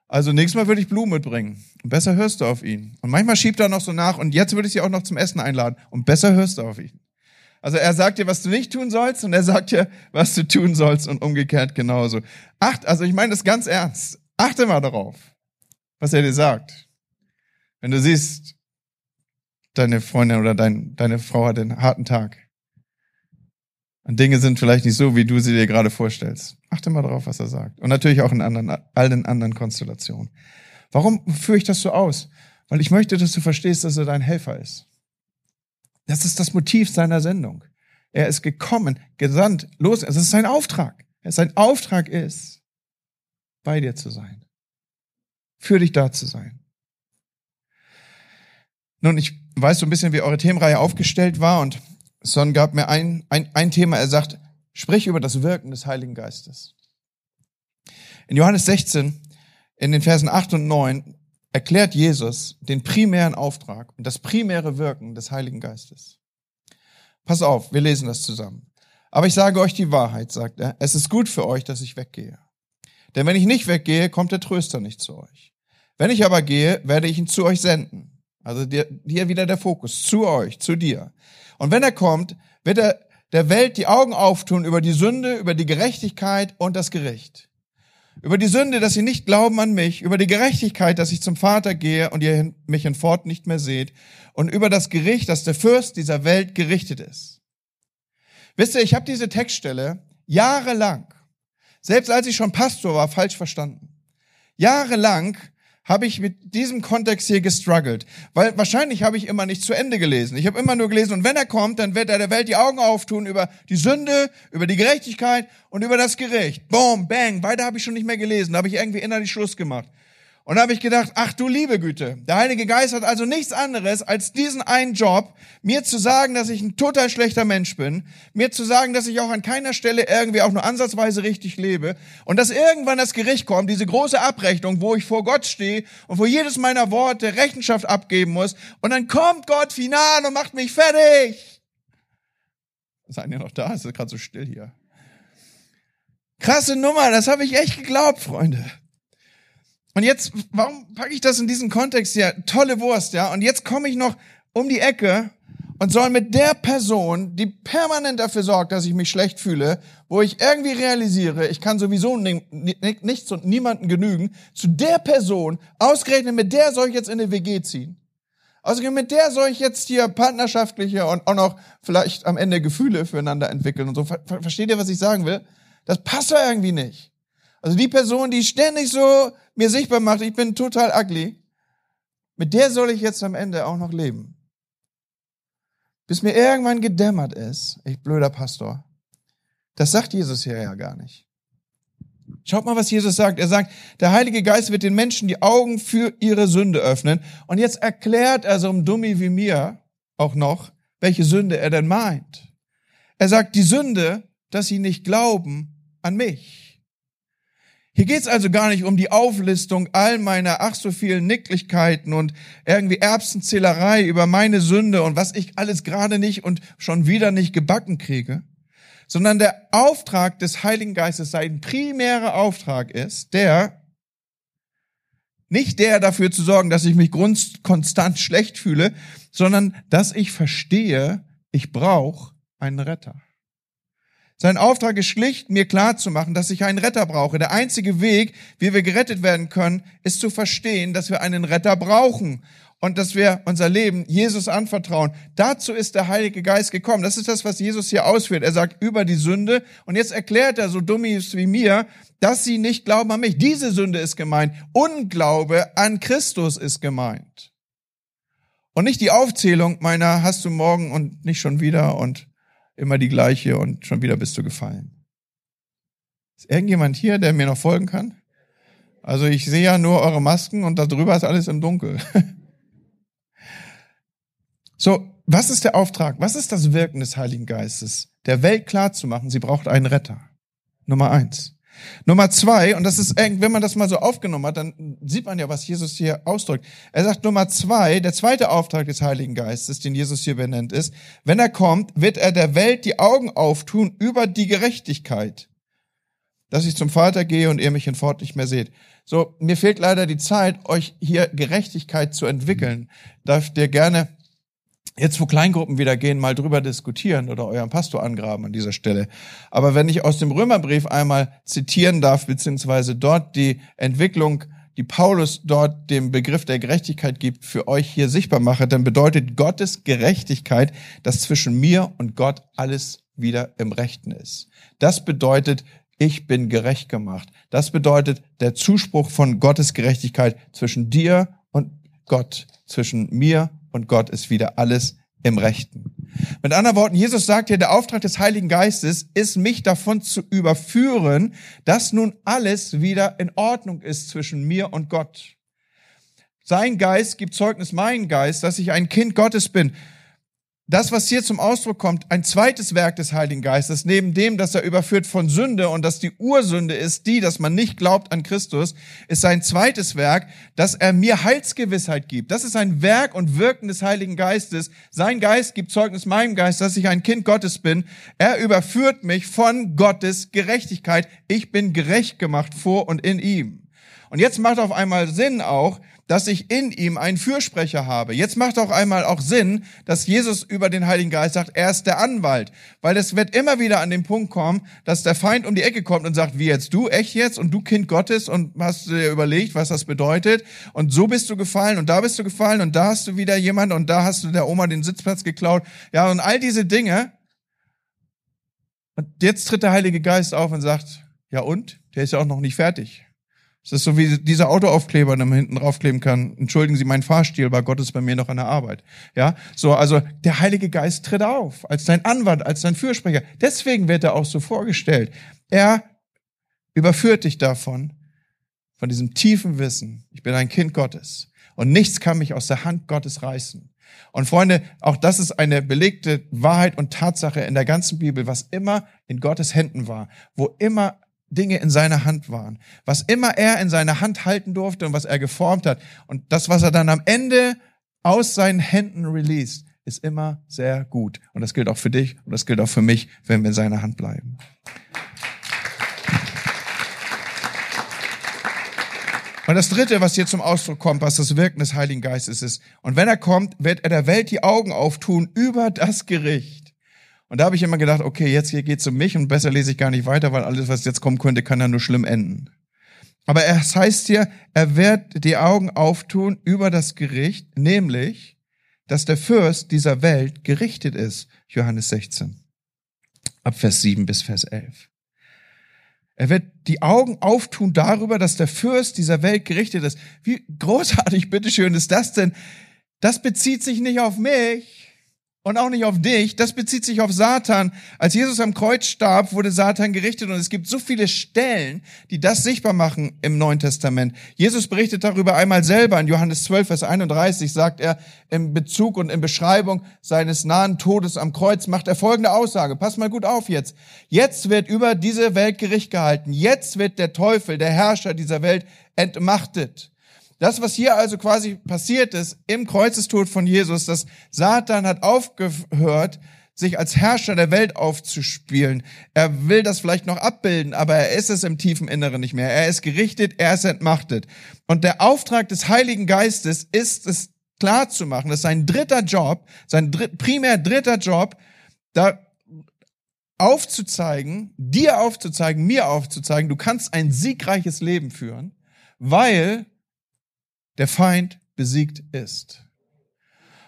Speaker 1: also nächstes Mal würde ich Blumen mitbringen. Und besser hörst du auf ihn. Und manchmal schiebt er noch so nach, und jetzt würde ich sie auch noch zum Essen einladen. Und besser hörst du auf ihn. Also er sagt dir, was du nicht tun sollst und er sagt dir, was du tun sollst und umgekehrt genauso. Acht, also ich meine das ganz ernst. Achte mal darauf, was er dir sagt. Wenn du siehst, deine Freundin oder dein, deine Frau hat einen harten Tag. Und Dinge sind vielleicht nicht so, wie du sie dir gerade vorstellst. Achte mal drauf, was er sagt. Und natürlich auch in anderen, all anderen Konstellationen. Warum führe ich das so aus? Weil ich möchte, dass du verstehst, dass er dein Helfer ist. Das ist das Motiv seiner Sendung. Er ist gekommen, gesandt, los. Es ist sein Auftrag. Sein Auftrag ist, bei dir zu sein. Für dich da zu sein. Nun, ich weiß so ein bisschen, wie eure Themenreihe aufgestellt war und Son gab mir ein, ein, ein Thema. Er sagt, sprich über das Wirken des Heiligen Geistes. In Johannes 16, in den Versen 8 und 9, erklärt Jesus den primären Auftrag und das primäre Wirken des Heiligen Geistes. Pass auf, wir lesen das zusammen. Aber ich sage euch die Wahrheit, sagt er, es ist gut für euch, dass ich weggehe. Denn wenn ich nicht weggehe, kommt der Tröster nicht zu euch. Wenn ich aber gehe, werde ich ihn zu euch senden. Also hier wieder der Fokus, zu euch, zu dir. Und wenn er kommt, wird er der Welt die Augen auftun über die Sünde, über die Gerechtigkeit und das Gericht. Über die Sünde, dass sie nicht glauben an mich, über die Gerechtigkeit, dass ich zum Vater gehe und ihr mich hinfort nicht mehr seht, und über das Gericht, dass der Fürst dieser Welt gerichtet ist. Wisst ihr, ich habe diese Textstelle jahrelang, selbst als ich schon Pastor war, falsch verstanden. Jahrelang habe ich mit diesem Kontext hier gestruggelt. Weil wahrscheinlich habe ich immer nicht zu Ende gelesen. Ich habe immer nur gelesen, und wenn er kommt, dann wird er der Welt die Augen auftun über die Sünde, über die Gerechtigkeit und über das Gericht. Boom, bang, weiter habe ich schon nicht mehr gelesen. Da habe ich irgendwie innerlich Schluss gemacht. Und da habe ich gedacht, ach du liebe Güte, der Heilige Geist hat also nichts anderes als diesen einen Job, mir zu sagen, dass ich ein total schlechter Mensch bin, mir zu sagen, dass ich auch an keiner Stelle irgendwie auch nur ansatzweise richtig lebe und dass irgendwann das Gericht kommt, diese große Abrechnung, wo ich vor Gott stehe und wo jedes meiner Worte Rechenschaft abgeben muss und dann kommt Gott final und macht mich fertig. Seid ihr noch da? Es ist gerade so still hier. Krasse Nummer, das habe ich echt geglaubt, Freunde. Und jetzt, warum packe ich das in diesen Kontext hier? Tolle Wurst, ja. Und jetzt komme ich noch um die Ecke und soll mit der Person, die permanent dafür sorgt, dass ich mich schlecht fühle, wo ich irgendwie realisiere, ich kann sowieso nichts und niemanden genügen, zu der Person, ausgerechnet mit der soll ich jetzt in eine WG ziehen. Ausgerechnet mit der soll ich jetzt hier partnerschaftliche und auch noch vielleicht am Ende Gefühle füreinander entwickeln und so. Versteht ihr, was ich sagen will? Das passt doch irgendwie nicht. Also die Person, die ständig so mir sichtbar macht, ich bin total ugly, mit der soll ich jetzt am Ende auch noch leben. Bis mir irgendwann gedämmert ist, ich blöder Pastor. Das sagt Jesus hier ja gar nicht. Schaut mal, was Jesus sagt. Er sagt, der Heilige Geist wird den Menschen die Augen für ihre Sünde öffnen. Und jetzt erklärt er so einem Dummi wie mir auch noch, welche Sünde er denn meint. Er sagt, die Sünde, dass sie nicht glauben an mich. Hier geht's also gar nicht um die Auflistung all meiner ach so vielen Nicklichkeiten und irgendwie Erbsenzählerei über meine Sünde und was ich alles gerade nicht und schon wieder nicht gebacken kriege, sondern der Auftrag des Heiligen Geistes, sein primärer Auftrag ist, der nicht der dafür zu sorgen, dass ich mich konstant schlecht fühle, sondern dass ich verstehe, ich brauche einen Retter. Sein Auftrag ist schlicht, mir klarzumachen, dass ich einen Retter brauche. Der einzige Weg, wie wir gerettet werden können, ist zu verstehen, dass wir einen Retter brauchen und dass wir unser Leben Jesus anvertrauen. Dazu ist der Heilige Geist gekommen. Das ist das, was Jesus hier ausführt. Er sagt über die Sünde und jetzt erklärt er so dummies wie mir, dass sie nicht glauben an mich. Diese Sünde ist gemeint. Unglaube an Christus ist gemeint. Und nicht die Aufzählung meiner hast du morgen und nicht schon wieder und immer die gleiche und schon wieder bist du gefallen. Ist irgendjemand hier, der mir noch folgen kann? Also ich sehe ja nur eure Masken und darüber ist alles im Dunkel. *laughs* so, was ist der Auftrag? Was ist das Wirken des Heiligen Geistes? Der Welt klar zu machen, sie braucht einen Retter. Nummer eins. Nummer zwei, und das ist, wenn man das mal so aufgenommen hat, dann sieht man ja, was Jesus hier ausdrückt. Er sagt Nummer zwei, der zweite Auftrag des Heiligen Geistes, den Jesus hier benennt, ist, wenn er kommt, wird er der Welt die Augen auftun über die Gerechtigkeit, dass ich zum Vater gehe und ihr mich hinfort nicht mehr seht. So, mir fehlt leider die Zeit, euch hier Gerechtigkeit zu entwickeln. Darf dir gerne jetzt wo Kleingruppen wieder gehen, mal drüber diskutieren oder euren Pastor angraben an dieser Stelle. Aber wenn ich aus dem Römerbrief einmal zitieren darf, beziehungsweise dort die Entwicklung die Paulus dort dem Begriff der Gerechtigkeit gibt, für euch hier sichtbar mache, dann bedeutet Gottes Gerechtigkeit, dass zwischen mir und Gott alles wieder im Rechten ist. Das bedeutet, ich bin gerecht gemacht. Das bedeutet der Zuspruch von Gottes Gerechtigkeit zwischen dir und Gott, zwischen mir und Gott ist wieder alles im Rechten. Mit anderen Worten, Jesus sagt hier, der Auftrag des Heiligen Geistes ist, mich davon zu überführen, dass nun alles wieder in Ordnung ist zwischen mir und Gott. Sein Geist gibt Zeugnis mein Geist, dass ich ein Kind Gottes bin das, was hier zum Ausdruck kommt, ein zweites Werk des Heiligen Geistes, neben dem, dass er überführt von Sünde und dass die Ursünde ist die, dass man nicht glaubt an Christus, ist sein zweites Werk, dass er mir Heilsgewissheit gibt. Das ist ein Werk und Wirken des Heiligen Geistes. Sein Geist gibt Zeugnis meinem Geist, dass ich ein Kind Gottes bin. Er überführt mich von Gottes Gerechtigkeit. Ich bin gerecht gemacht vor und in ihm. Und jetzt macht auf einmal Sinn auch, dass ich in ihm einen Fürsprecher habe. Jetzt macht auch einmal auch Sinn, dass Jesus über den Heiligen Geist sagt, er ist der Anwalt. Weil es wird immer wieder an den Punkt kommen, dass der Feind um die Ecke kommt und sagt, wie jetzt du, echt jetzt? Und du Kind Gottes und hast dir überlegt, was das bedeutet? Und so bist du gefallen und da bist du gefallen und da hast du wieder jemand und da hast du der Oma den Sitzplatz geklaut. Ja, und all diese Dinge. Und jetzt tritt der Heilige Geist auf und sagt, ja und? Der ist ja auch noch nicht fertig. Es ist so wie dieser Autoaufkleber, den man hinten draufkleben kann. Entschuldigen Sie meinen Fahrstil, weil Gott ist bei mir noch an der Arbeit. Ja, so, also der Heilige Geist tritt auf als dein Anwalt, als dein Fürsprecher. Deswegen wird er auch so vorgestellt. Er überführt dich davon, von diesem tiefen Wissen. Ich bin ein Kind Gottes. Und nichts kann mich aus der Hand Gottes reißen. Und Freunde, auch das ist eine belegte Wahrheit und Tatsache in der ganzen Bibel, was immer in Gottes Händen war, wo immer Dinge in seiner Hand waren. Was immer er in seiner Hand halten durfte und was er geformt hat. Und das, was er dann am Ende aus seinen Händen released, ist immer sehr gut. Und das gilt auch für dich und das gilt auch für mich, wenn wir in seiner Hand bleiben. Und das Dritte, was hier zum Ausdruck kommt, was das Wirken des Heiligen Geistes ist, und wenn er kommt, wird er der Welt die Augen auftun über das Gericht und da habe ich immer gedacht, okay, jetzt hier geht's um mich und besser lese ich gar nicht weiter, weil alles, was jetzt kommen könnte, kann ja nur schlimm enden. Aber es heißt hier, er wird die Augen auftun über das Gericht, nämlich, dass der Fürst dieser Welt gerichtet ist. Johannes 16. Ab Vers 7 bis Vers 11. Er wird die Augen auftun darüber, dass der Fürst dieser Welt gerichtet ist. Wie großartig, bitteschön, ist das denn? Das bezieht sich nicht auf mich und auch nicht auf dich. Das bezieht sich auf Satan. Als Jesus am Kreuz starb, wurde Satan gerichtet und es gibt so viele Stellen, die das sichtbar machen im Neuen Testament. Jesus berichtet darüber einmal selber. In Johannes 12, Vers 31 sagt er im Bezug und in Beschreibung seines nahen Todes am Kreuz macht er folgende Aussage. Pass mal gut auf jetzt. Jetzt wird über diese Welt Gericht gehalten. Jetzt wird der Teufel, der Herrscher dieser Welt entmachtet. Das, was hier also quasi passiert ist im Kreuzestod von Jesus, dass Satan hat aufgehört, sich als Herrscher der Welt aufzuspielen. Er will das vielleicht noch abbilden, aber er ist es im tiefen Inneren nicht mehr. Er ist gerichtet, er ist entmachtet. Und der Auftrag des Heiligen Geistes ist es klar zu machen, dass sein dritter Job, sein dritt, primär dritter Job, da aufzuzeigen, dir aufzuzeigen, mir aufzuzeigen, du kannst ein siegreiches Leben führen, weil der Feind besiegt ist.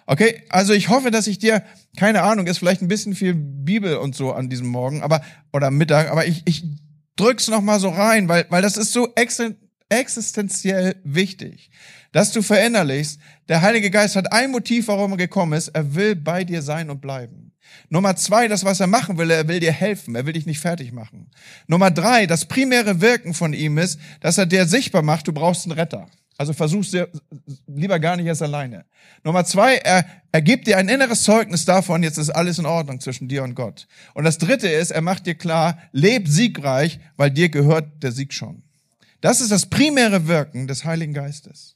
Speaker 1: Okay, also ich hoffe, dass ich dir, keine Ahnung, ist vielleicht ein bisschen viel Bibel und so an diesem Morgen, aber oder Mittag, aber ich, ich drück's noch mal so rein, weil weil das ist so existenziell wichtig, dass du verinnerlichst, der Heilige Geist hat ein Motiv, warum er gekommen ist, er will bei dir sein und bleiben. Nummer zwei, das, was er machen will, er will dir helfen, er will dich nicht fertig machen. Nummer drei, das primäre Wirken von ihm ist, dass er dir sichtbar macht, du brauchst einen Retter. Also versuch's dir lieber gar nicht erst alleine. Nummer zwei, er, er gibt dir ein inneres Zeugnis davon, jetzt ist alles in Ordnung zwischen dir und Gott. Und das dritte ist, er macht dir klar, leb siegreich, weil dir gehört der Sieg schon. Das ist das primäre Wirken des Heiligen Geistes.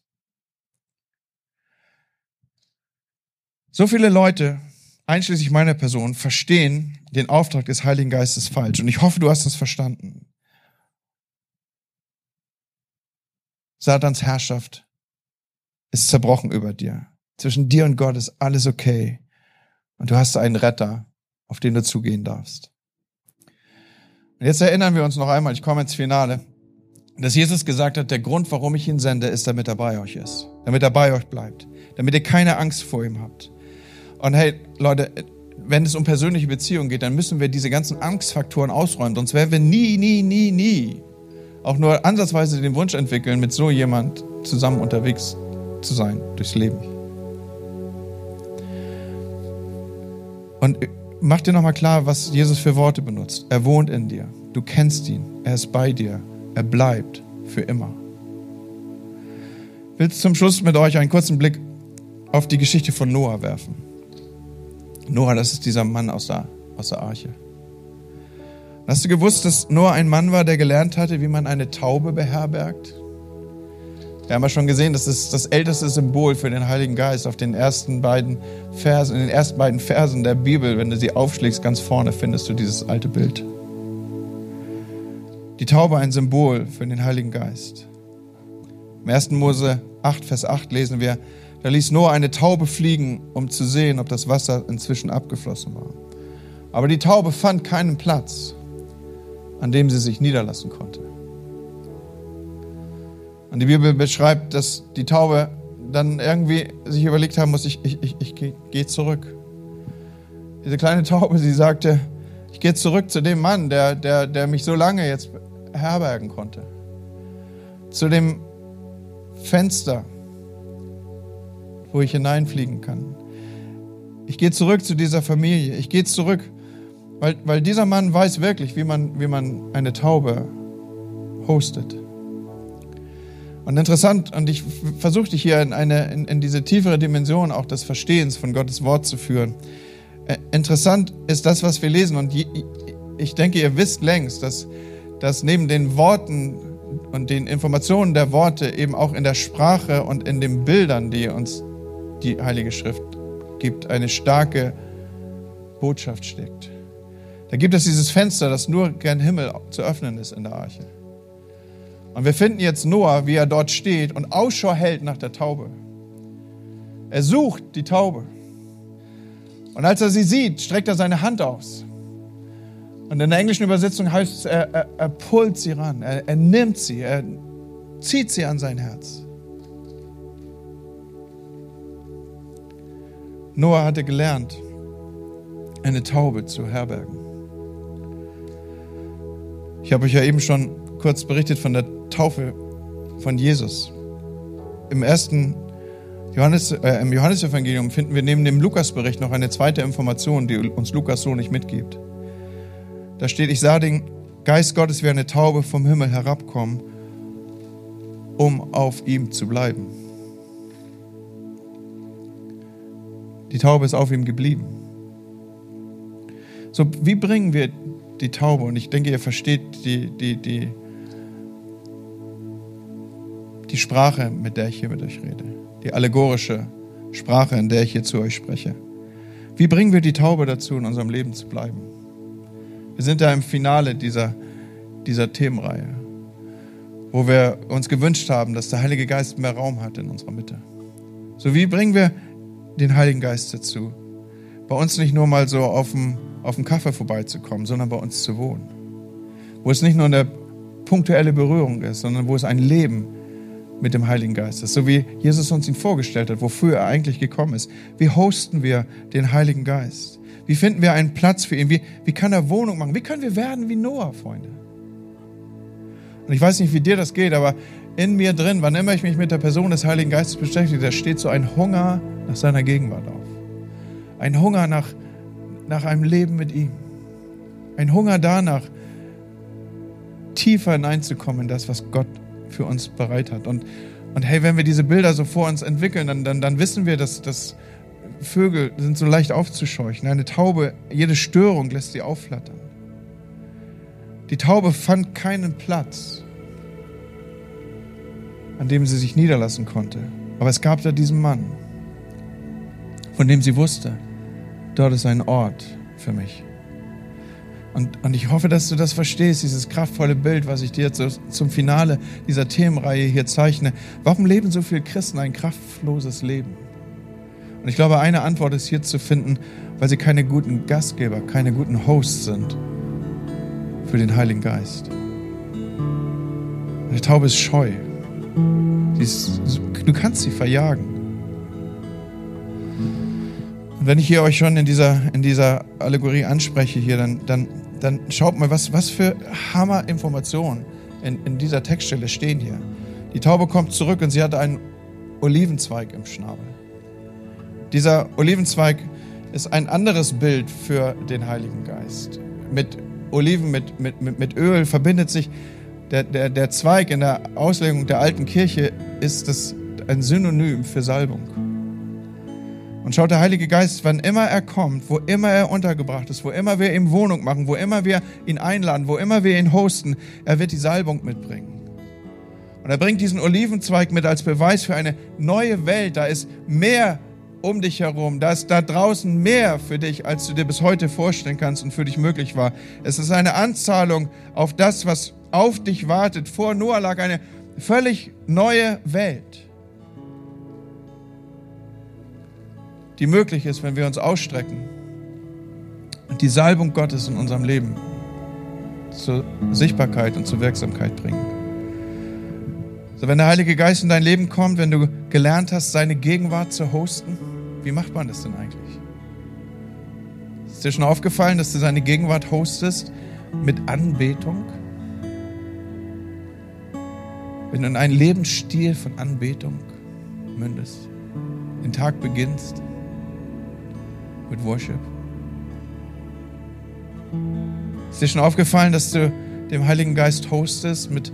Speaker 1: So viele Leute, einschließlich meiner Person, verstehen den Auftrag des Heiligen Geistes falsch. Und ich hoffe, du hast das verstanden. Satans Herrschaft ist zerbrochen über dir. Zwischen dir und Gott ist alles okay. Und du hast einen Retter, auf den du zugehen darfst. Und jetzt erinnern wir uns noch einmal, ich komme ins Finale. dass Jesus gesagt hat, der Grund, warum ich ihn sende, ist, damit er bei euch ist, damit er bei euch bleibt, damit ihr keine Angst vor ihm habt. Und hey, Leute, wenn es um persönliche Beziehungen geht, dann müssen wir diese ganzen Angstfaktoren ausräumen, sonst werden wir nie, nie, nie, nie auch nur ansatzweise den Wunsch entwickeln, mit so jemand zusammen unterwegs zu sein durchs Leben. Und mach dir nochmal klar, was Jesus für Worte benutzt. Er wohnt in dir. Du kennst ihn. Er ist bei dir. Er bleibt für immer. Ich will zum Schluss mit euch einen kurzen Blick auf die Geschichte von Noah werfen. Noah, das ist dieser Mann aus der, aus der Arche. Hast du gewusst, dass Noah ein Mann war, der gelernt hatte, wie man eine Taube beherbergt? Wir haben ja schon gesehen, das ist das älteste Symbol für den Heiligen Geist auf den ersten beiden Versen, in den ersten beiden Versen der Bibel. Wenn du sie aufschlägst, ganz vorne findest du dieses alte Bild. Die Taube ein Symbol für den Heiligen Geist. Im 1. Mose 8, Vers 8 lesen wir, da ließ Noah eine Taube fliegen, um zu sehen, ob das Wasser inzwischen abgeflossen war. Aber die Taube fand keinen Platz, an dem sie sich niederlassen konnte. Und die Bibel beschreibt, dass die Taube dann irgendwie sich überlegt haben muss, ich, ich, ich, ich gehe geh zurück. Diese kleine Taube, sie sagte, ich gehe zurück zu dem Mann, der, der, der mich so lange jetzt herbergen konnte. Zu dem Fenster, wo ich hineinfliegen kann. Ich gehe zurück zu dieser Familie. Ich gehe zurück, weil, weil dieser Mann weiß wirklich, wie man, wie man eine Taube hostet. Und interessant, und ich versuche dich hier in, eine, in, in diese tiefere Dimension auch des Verstehens von Gottes Wort zu führen. Äh, interessant ist das, was wir lesen. Und je, ich denke, ihr wisst längst, dass, dass neben den Worten und den Informationen der Worte eben auch in der Sprache und in den Bildern, die uns die Heilige Schrift gibt, eine starke Botschaft steckt. Da gibt es dieses Fenster, das nur gern Himmel zu öffnen ist in der Arche. Und wir finden jetzt Noah, wie er dort steht und Ausschau hält nach der Taube. Er sucht die Taube. Und als er sie sieht, streckt er seine Hand aus. Und in der englischen Übersetzung heißt es, er, er, er pullt sie ran, er, er nimmt sie, er zieht sie an sein Herz. Noah hatte gelernt, eine Taube zu herbergen. Ich habe euch ja eben schon kurz berichtet von der Taufe von Jesus. Im ersten Johannes, äh, im Johannesevangelium finden wir neben dem Lukasbericht noch eine zweite Information, die uns Lukas so nicht mitgibt. Da steht, ich sah den Geist Gottes wie eine Taube vom Himmel herabkommen, um auf ihm zu bleiben. Die Taube ist auf ihm geblieben. So, wie bringen wir die Taube? Und ich denke, ihr versteht die, die, die, die Sprache, mit der ich hier mit euch rede. Die allegorische Sprache, in der ich hier zu euch spreche. Wie bringen wir die Taube dazu, in unserem Leben zu bleiben? Wir sind da im Finale dieser, dieser Themenreihe, wo wir uns gewünscht haben, dass der Heilige Geist mehr Raum hat in unserer Mitte. So wie bringen wir den Heiligen Geist dazu, bei uns nicht nur mal so auf dem, auf dem Kaffee vorbeizukommen, sondern bei uns zu wohnen. Wo es nicht nur eine punktuelle Berührung ist, sondern wo es ein Leben mit dem Heiligen Geist ist, so wie Jesus uns ihn vorgestellt hat, wofür er eigentlich gekommen ist. Wie hosten wir den Heiligen Geist? Wie finden wir einen Platz für ihn? Wie, wie kann er Wohnung machen? Wie können wir werden wie Noah, Freunde? Und ich weiß nicht, wie dir das geht, aber in mir drin, wann immer ich mich mit der Person des Heiligen Geistes beschäftige, da steht so ein Hunger nach seiner Gegenwart auf. Ein Hunger nach, nach einem Leben mit ihm. Ein Hunger danach, tiefer hineinzukommen in das, was Gott für uns bereit hat. Und, und hey, wenn wir diese Bilder so vor uns entwickeln, dann, dann, dann wissen wir, dass, dass Vögel sind so leicht aufzuscheuchen. Eine Taube, jede Störung lässt sie aufflattern. Die Taube fand keinen Platz, an dem sie sich niederlassen konnte. Aber es gab da diesen Mann, von dem sie wusste, dort ist ein Ort für mich. Und, und ich hoffe, dass du das verstehst, dieses kraftvolle Bild, was ich dir jetzt zum Finale dieser Themenreihe hier zeichne. Warum leben so viele Christen ein kraftloses Leben? Und ich glaube, eine Antwort ist hier zu finden, weil sie keine guten Gastgeber, keine guten Hosts sind für den Heiligen Geist. Eine Taube ist scheu. Ist, du kannst sie verjagen. Und wenn ich hier euch schon in dieser, in dieser Allegorie anspreche hier, dann, dann, dann schaut mal, was, was für Hammerinformationen in, in dieser Textstelle stehen hier. Die Taube kommt zurück und sie hatte einen Olivenzweig im Schnabel. Dieser Olivenzweig ist ein anderes Bild für den Heiligen Geist. Mit Oliven, mit, mit, mit, mit Öl verbindet sich der, der, der Zweig in der Auslegung der alten Kirche ist das ein Synonym für Salbung. Und schaut der Heilige Geist, wann immer er kommt, wo immer er untergebracht ist, wo immer wir ihm Wohnung machen, wo immer wir ihn einladen, wo immer wir ihn hosten, er wird die Salbung mitbringen. Und er bringt diesen Olivenzweig mit als Beweis für eine neue Welt. Da ist mehr um dich herum. Da ist da draußen mehr für dich, als du dir bis heute vorstellen kannst und für dich möglich war. Es ist eine Anzahlung auf das, was auf dich wartet. Vor Noah lag eine völlig neue Welt. Die möglich ist, wenn wir uns ausstrecken und die Salbung Gottes in unserem Leben zur Sichtbarkeit und zur Wirksamkeit bringen. So, wenn der Heilige Geist in dein Leben kommt, wenn du gelernt hast, seine Gegenwart zu hosten, wie macht man das denn eigentlich? Ist dir schon aufgefallen, dass du seine Gegenwart hostest mit Anbetung? Wenn du in einen Lebensstil von Anbetung mündest, den Tag beginnst, mit Worship? Ist dir schon aufgefallen, dass du dem Heiligen Geist hostest mit,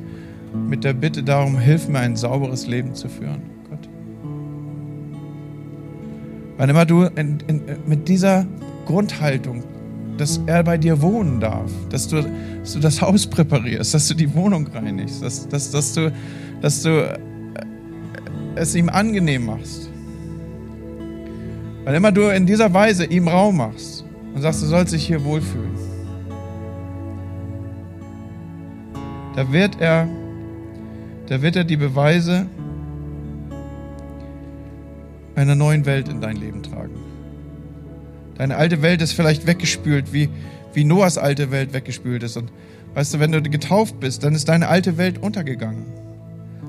Speaker 1: mit der Bitte darum, hilf mir ein sauberes Leben zu führen, Gott? Wann immer du in, in, mit dieser Grundhaltung, dass er bei dir wohnen darf, dass du, dass du das Haus präparierst, dass du die Wohnung reinigst, dass, dass, dass, du, dass du es ihm angenehm machst, weil immer du in dieser Weise ihm Raum machst und sagst, du sollst dich hier wohlfühlen, da wird er, da wird er die Beweise einer neuen Welt in dein Leben tragen. Deine alte Welt ist vielleicht weggespült, wie, wie Noahs alte Welt weggespült ist. Und weißt du, wenn du getauft bist, dann ist deine alte Welt untergegangen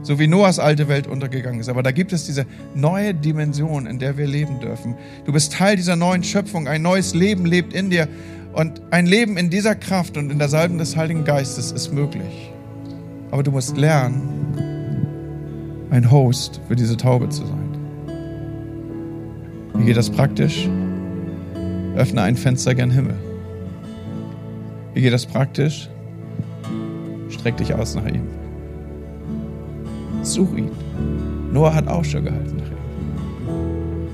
Speaker 1: so wie Noahs alte Welt untergegangen ist. Aber da gibt es diese neue Dimension, in der wir leben dürfen. Du bist Teil dieser neuen Schöpfung. Ein neues Leben lebt in dir. Und ein Leben in dieser Kraft und in der Salben des Heiligen Geistes ist möglich. Aber du musst lernen, ein Host für diese Taube zu sein. Wie geht das praktisch? Öffne ein Fenster gern Himmel. Wie geht das praktisch? Streck dich aus nach ihm. Such ihn. Noah hat auch schon gehalten.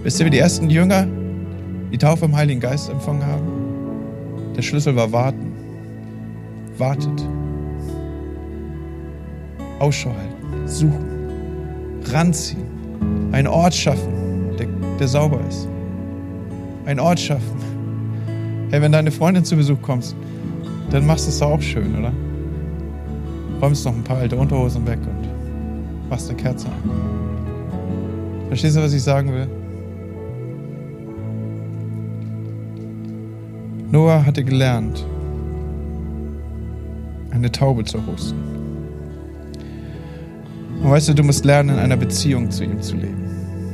Speaker 1: Wisst ihr, wie die ersten Jünger die Taufe im Heiligen Geist empfangen haben? Der Schlüssel war warten. Wartet. Ausschau halten. Suchen. Ranziehen. Einen Ort schaffen, der, der sauber ist. Einen Ort schaffen. Hey, wenn deine Freundin zu Besuch kommt, dann machst du es auch schön, oder? Räumst noch ein paar alte Unterhosen weg und machst eine Kerze an. Verstehst du, was ich sagen will? Noah hatte gelernt, eine Taube zu hosten. Und weißt du, du musst lernen, in einer Beziehung zu ihm zu leben.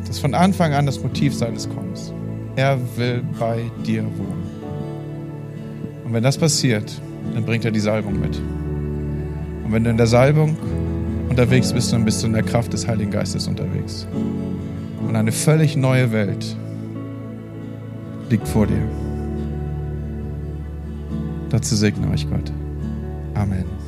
Speaker 1: Das ist von Anfang an das Motiv seines Kommens. Er will bei dir wohnen. Und wenn das passiert, dann bringt er die Salbung mit. Und wenn du in der Salbung unterwegs bist, dann bist du in der Kraft des Heiligen Geistes unterwegs. Und eine völlig neue Welt liegt vor dir. Dazu segne euch Gott. Amen.